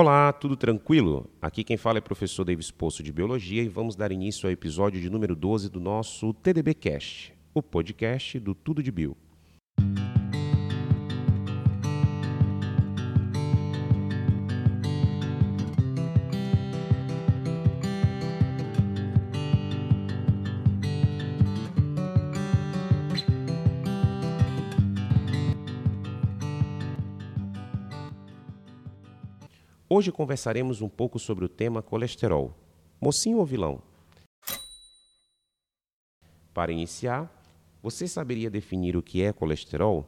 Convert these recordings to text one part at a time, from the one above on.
Olá, tudo tranquilo? Aqui quem fala é o professor Davis Poço de Biologia e vamos dar início ao episódio de número 12 do nosso TDB Cast, o podcast do Tudo de Bio. Hoje conversaremos um pouco sobre o tema colesterol. Mocinho ou vilão? Para iniciar, você saberia definir o que é colesterol?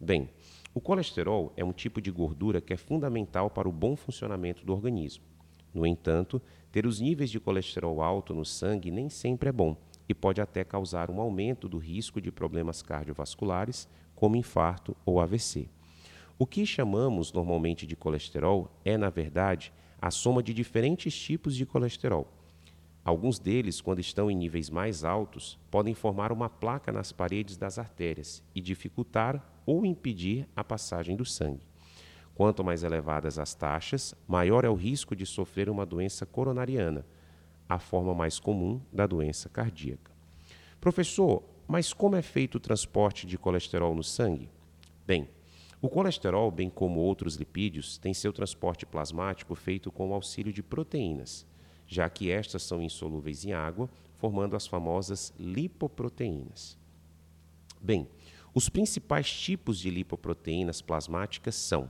Bem, o colesterol é um tipo de gordura que é fundamental para o bom funcionamento do organismo. No entanto, ter os níveis de colesterol alto no sangue nem sempre é bom e pode até causar um aumento do risco de problemas cardiovasculares, como infarto ou AVC. O que chamamos normalmente de colesterol é, na verdade, a soma de diferentes tipos de colesterol. Alguns deles, quando estão em níveis mais altos, podem formar uma placa nas paredes das artérias e dificultar ou impedir a passagem do sangue. Quanto mais elevadas as taxas, maior é o risco de sofrer uma doença coronariana, a forma mais comum da doença cardíaca. Professor, mas como é feito o transporte de colesterol no sangue? Bem, o colesterol, bem como outros lipídios, tem seu transporte plasmático feito com o auxílio de proteínas, já que estas são insolúveis em água, formando as famosas lipoproteínas. Bem, os principais tipos de lipoproteínas plasmáticas são: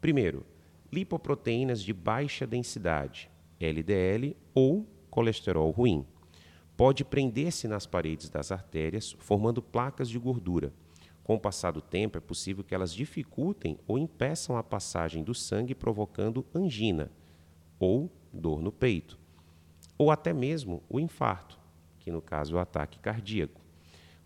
primeiro, lipoproteínas de baixa densidade, LDL ou colesterol ruim. Pode prender-se nas paredes das artérias, formando placas de gordura com o passar do tempo, é possível que elas dificultem ou impeçam a passagem do sangue, provocando angina ou dor no peito, ou até mesmo o infarto, que no caso é o ataque cardíaco.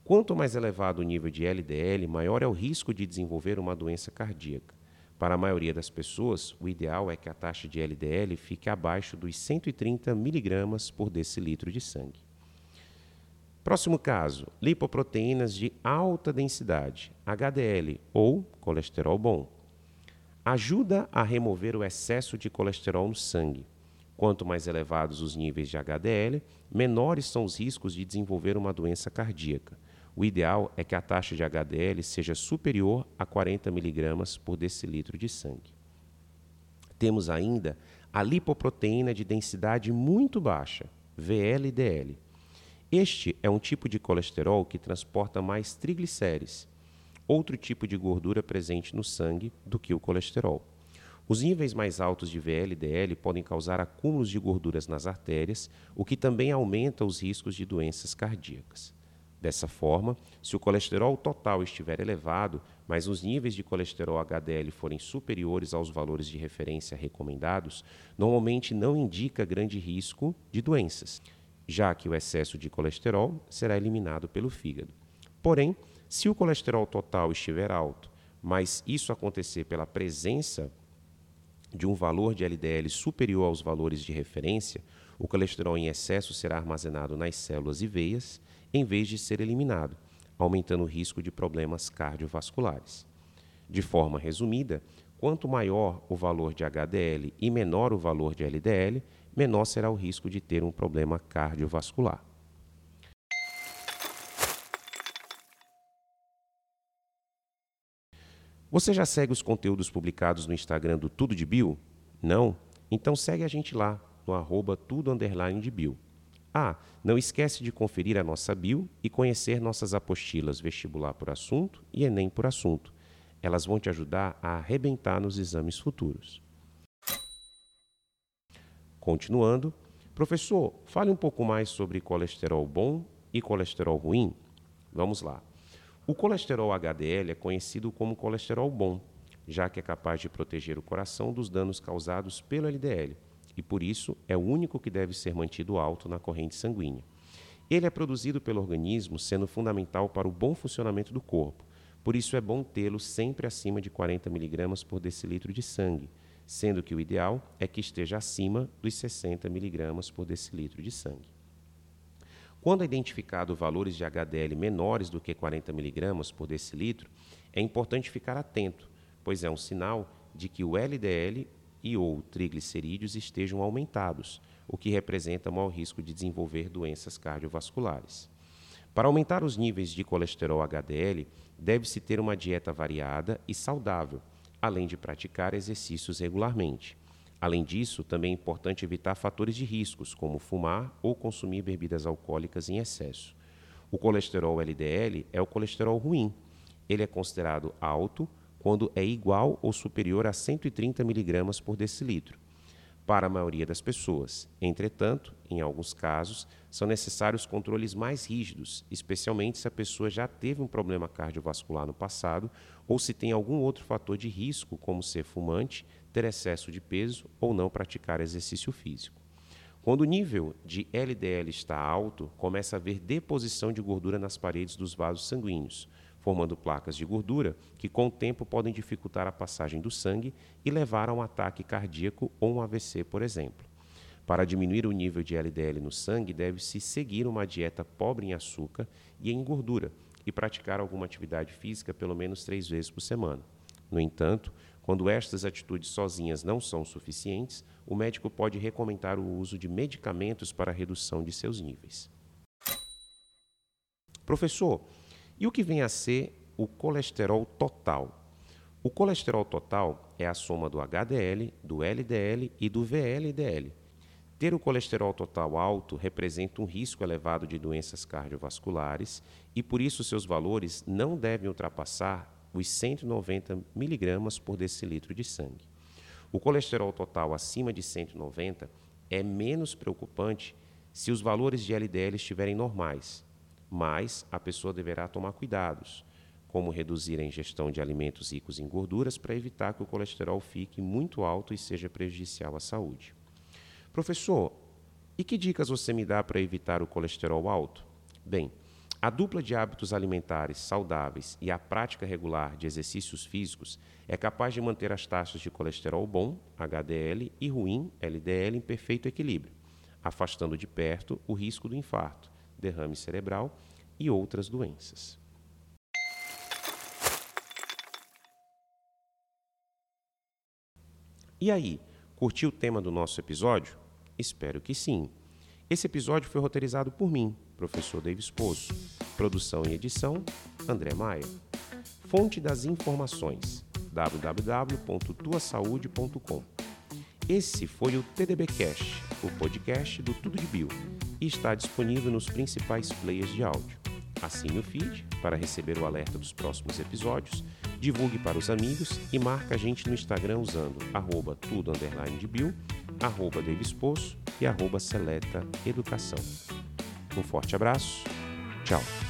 Quanto mais elevado o nível de LDL, maior é o risco de desenvolver uma doença cardíaca. Para a maioria das pessoas, o ideal é que a taxa de LDL fique abaixo dos 130 mg por decilitro de sangue. Próximo caso, lipoproteínas de alta densidade, HDL ou colesterol bom. Ajuda a remover o excesso de colesterol no sangue. Quanto mais elevados os níveis de HDL, menores são os riscos de desenvolver uma doença cardíaca. O ideal é que a taxa de HDL seja superior a 40 mg por decilitro de sangue. Temos ainda a lipoproteína de densidade muito baixa, VLDL este é um tipo de colesterol que transporta mais triglicérides, outro tipo de gordura presente no sangue, do que o colesterol. Os níveis mais altos de VLDL podem causar acúmulos de gorduras nas artérias, o que também aumenta os riscos de doenças cardíacas. Dessa forma, se o colesterol total estiver elevado, mas os níveis de colesterol HDL forem superiores aos valores de referência recomendados, normalmente não indica grande risco de doenças já que o excesso de colesterol será eliminado pelo fígado. Porém, se o colesterol total estiver alto, mas isso acontecer pela presença de um valor de LDL superior aos valores de referência, o colesterol em excesso será armazenado nas células e veias, em vez de ser eliminado, aumentando o risco de problemas cardiovasculares. De forma resumida, quanto maior o valor de HDL e menor o valor de LDL, menor será o risco de ter um problema cardiovascular. Você já segue os conteúdos publicados no Instagram do Tudo de Bio? Não? Então segue a gente lá, no arroba tudo underline de bio. Ah, não esquece de conferir a nossa bio e conhecer nossas apostilas Vestibular por Assunto e Enem por Assunto. Elas vão te ajudar a arrebentar nos exames futuros. Continuando, professor, fale um pouco mais sobre colesterol bom e colesterol ruim. Vamos lá. O colesterol HDL é conhecido como colesterol bom, já que é capaz de proteger o coração dos danos causados pelo LDL e por isso é o único que deve ser mantido alto na corrente sanguínea. Ele é produzido pelo organismo, sendo fundamental para o bom funcionamento do corpo. Por isso é bom tê-lo sempre acima de 40 mg por decilitro de sangue, sendo que o ideal é que esteja acima dos 60 mg por decilitro de sangue. Quando é identificado valores de HDL menores do que 40 mg por decilitro, é importante ficar atento, pois é um sinal de que o LDL e ou triglicerídeos estejam aumentados, o que representa maior risco de desenvolver doenças cardiovasculares. Para aumentar os níveis de colesterol HDL, deve-se ter uma dieta variada e saudável, além de praticar exercícios regularmente. Além disso, também é importante evitar fatores de riscos, como fumar ou consumir bebidas alcoólicas em excesso. O colesterol LDL é o colesterol ruim. Ele é considerado alto quando é igual ou superior a 130 mg por decilitro para a maioria das pessoas. Entretanto, em alguns casos, são necessários controles mais rígidos, especialmente se a pessoa já teve um problema cardiovascular no passado ou se tem algum outro fator de risco, como ser fumante, ter excesso de peso ou não praticar exercício físico. Quando o nível de LDL está alto, começa a haver deposição de gordura nas paredes dos vasos sanguíneos, formando placas de gordura que, com o tempo, podem dificultar a passagem do sangue e levar a um ataque cardíaco ou um AVC, por exemplo. Para diminuir o nível de LDL no sangue, deve-se seguir uma dieta pobre em açúcar e em gordura e praticar alguma atividade física pelo menos três vezes por semana. No entanto, quando estas atitudes sozinhas não são suficientes, o médico pode recomendar o uso de medicamentos para redução de seus níveis. Professor, e o que vem a ser o colesterol total? O colesterol total é a soma do HDL, do LDL e do VLDL. Ter o colesterol total alto representa um risco elevado de doenças cardiovasculares e, por isso, seus valores não devem ultrapassar os 190 miligramas por decilitro de sangue. O colesterol total acima de 190 é menos preocupante se os valores de LDL estiverem normais, mas a pessoa deverá tomar cuidados, como reduzir a ingestão de alimentos ricos em gorduras para evitar que o colesterol fique muito alto e seja prejudicial à saúde. Professor, e que dicas você me dá para evitar o colesterol alto? Bem, a dupla de hábitos alimentares saudáveis e a prática regular de exercícios físicos é capaz de manter as taxas de colesterol bom, HDL, e ruim, LDL, em perfeito equilíbrio, afastando de perto o risco do infarto derrame cerebral e outras doenças. E aí, curtiu o tema do nosso episódio? Espero que sim. Esse episódio foi roteirizado por mim, professor Davis Poço. Produção e edição, André Maia. Fonte das informações, www.tuasaude.com. Esse foi o TDB Cash, o podcast do Tudo de Bio e está disponível nos principais players de áudio. Assine o feed para receber o alerta dos próximos episódios, divulgue para os amigos e marque a gente no Instagram usando arroba tudo underline de bio, arroba Poço e arroba seleta educação. Um forte abraço, tchau!